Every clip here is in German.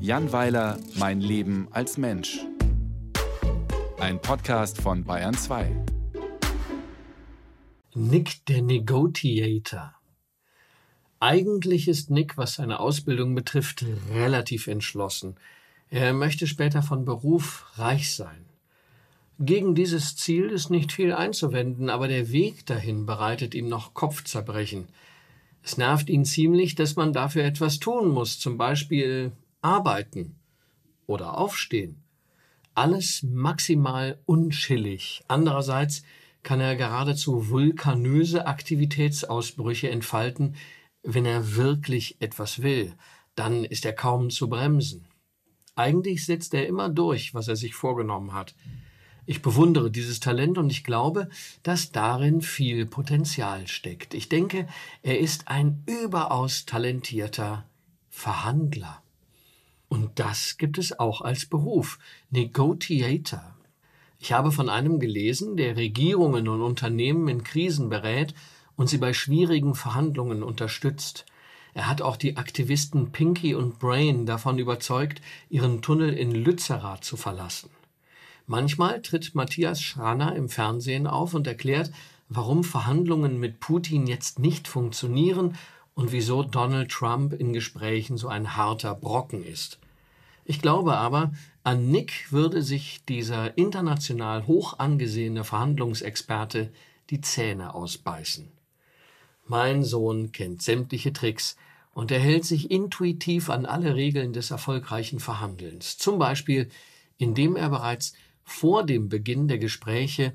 Jan Weiler, Mein Leben als Mensch. Ein Podcast von Bayern 2. Nick der Negotiator. Eigentlich ist Nick, was seine Ausbildung betrifft, relativ entschlossen. Er möchte später von Beruf reich sein. Gegen dieses Ziel ist nicht viel einzuwenden, aber der Weg dahin bereitet ihm noch Kopfzerbrechen. Es nervt ihn ziemlich, dass man dafür etwas tun muss, zum Beispiel arbeiten oder aufstehen. Alles maximal unschillig. Andererseits kann er geradezu vulkanöse Aktivitätsausbrüche entfalten, wenn er wirklich etwas will. Dann ist er kaum zu bremsen. Eigentlich setzt er immer durch, was er sich vorgenommen hat. Ich bewundere dieses Talent und ich glaube, dass darin viel Potenzial steckt. Ich denke, er ist ein überaus talentierter Verhandler. Und das gibt es auch als Beruf, Negotiator. Ich habe von einem gelesen, der Regierungen und Unternehmen in Krisen berät und sie bei schwierigen Verhandlungen unterstützt. Er hat auch die Aktivisten Pinky und Brain davon überzeugt, ihren Tunnel in Lützerath zu verlassen. Manchmal tritt Matthias Schranner im Fernsehen auf und erklärt, warum Verhandlungen mit Putin jetzt nicht funktionieren und wieso Donald Trump in Gesprächen so ein harter Brocken ist. Ich glaube aber, an Nick würde sich dieser international hoch angesehene Verhandlungsexperte die Zähne ausbeißen. Mein Sohn kennt sämtliche Tricks und er hält sich intuitiv an alle Regeln des erfolgreichen Verhandelns. Zum Beispiel, indem er bereits vor dem Beginn der Gespräche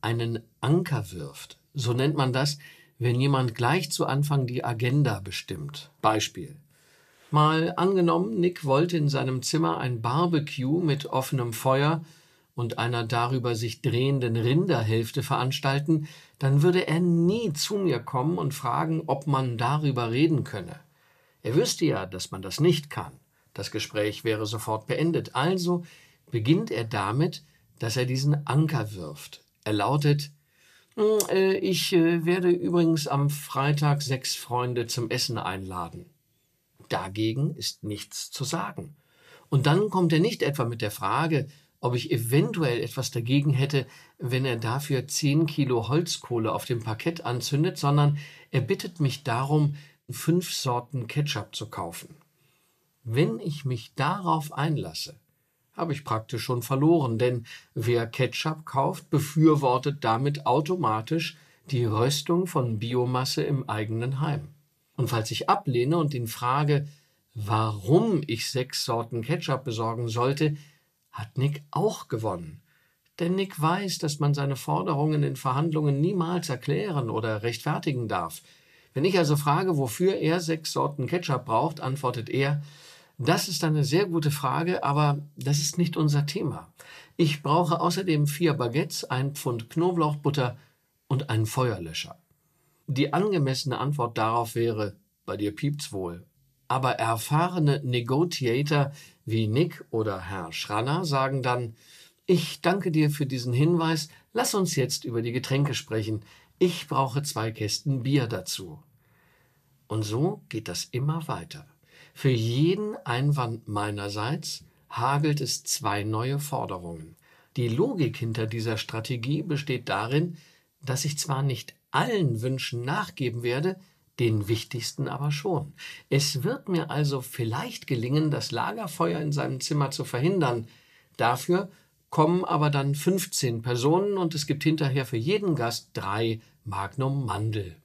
einen Anker wirft. So nennt man das, wenn jemand gleich zu Anfang die Agenda bestimmt. Beispiel. Mal angenommen, Nick wollte in seinem Zimmer ein Barbecue mit offenem Feuer und einer darüber sich drehenden Rinderhälfte veranstalten, dann würde er nie zu mir kommen und fragen, ob man darüber reden könne. Er wüsste ja, dass man das nicht kann. Das Gespräch wäre sofort beendet. Also beginnt er damit, dass er diesen Anker wirft. Er lautet, hm, äh, ich äh, werde übrigens am Freitag sechs Freunde zum Essen einladen. Dagegen ist nichts zu sagen. Und dann kommt er nicht etwa mit der Frage, ob ich eventuell etwas dagegen hätte, wenn er dafür zehn Kilo Holzkohle auf dem Parkett anzündet, sondern er bittet mich darum, fünf Sorten Ketchup zu kaufen. Wenn ich mich darauf einlasse, habe ich praktisch schon verloren, denn wer Ketchup kauft, befürwortet damit automatisch die Röstung von Biomasse im eigenen Heim. Und falls ich ablehne und ihn frage, warum ich sechs Sorten Ketchup besorgen sollte, hat Nick auch gewonnen. Denn Nick weiß, dass man seine Forderungen in Verhandlungen niemals erklären oder rechtfertigen darf. Wenn ich also frage, wofür er sechs Sorten Ketchup braucht, antwortet er, das ist eine sehr gute Frage, aber das ist nicht unser Thema. Ich brauche außerdem vier Baguettes, ein Pfund Knoblauchbutter und einen Feuerlöscher. Die angemessene Antwort darauf wäre, bei dir piept's wohl. Aber erfahrene Negotiator wie Nick oder Herr Schranner sagen dann, ich danke dir für diesen Hinweis, lass uns jetzt über die Getränke sprechen. Ich brauche zwei Kästen Bier dazu. Und so geht das immer weiter. Für jeden Einwand meinerseits hagelt es zwei neue Forderungen. Die Logik hinter dieser Strategie besteht darin, dass ich zwar nicht allen Wünschen nachgeben werde, den wichtigsten aber schon. Es wird mir also vielleicht gelingen, das Lagerfeuer in seinem Zimmer zu verhindern. Dafür kommen aber dann 15 Personen und es gibt hinterher für jeden Gast drei Magnum Mandel.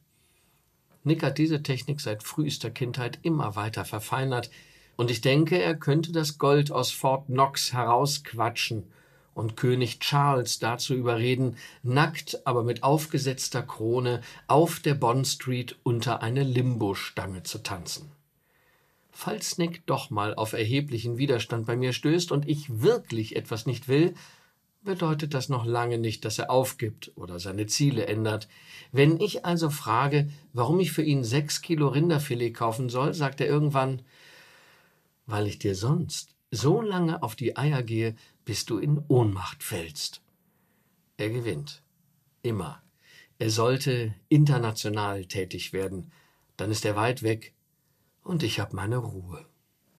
Nick hat diese Technik seit frühester Kindheit immer weiter verfeinert, und ich denke, er könnte das Gold aus Fort Knox herausquatschen und König Charles dazu überreden, nackt, aber mit aufgesetzter Krone auf der Bond Street unter eine Limbo-Stange zu tanzen. Falls Nick doch mal auf erheblichen Widerstand bei mir stößt und ich wirklich etwas nicht will, bedeutet das noch lange nicht, dass er aufgibt oder seine Ziele ändert. Wenn ich also frage, warum ich für ihn sechs Kilo Rinderfilet kaufen soll, sagt er irgendwann, weil ich dir sonst so lange auf die Eier gehe, bis du in Ohnmacht fällst. Er gewinnt. Immer. Er sollte international tätig werden. Dann ist er weit weg und ich habe meine Ruhe.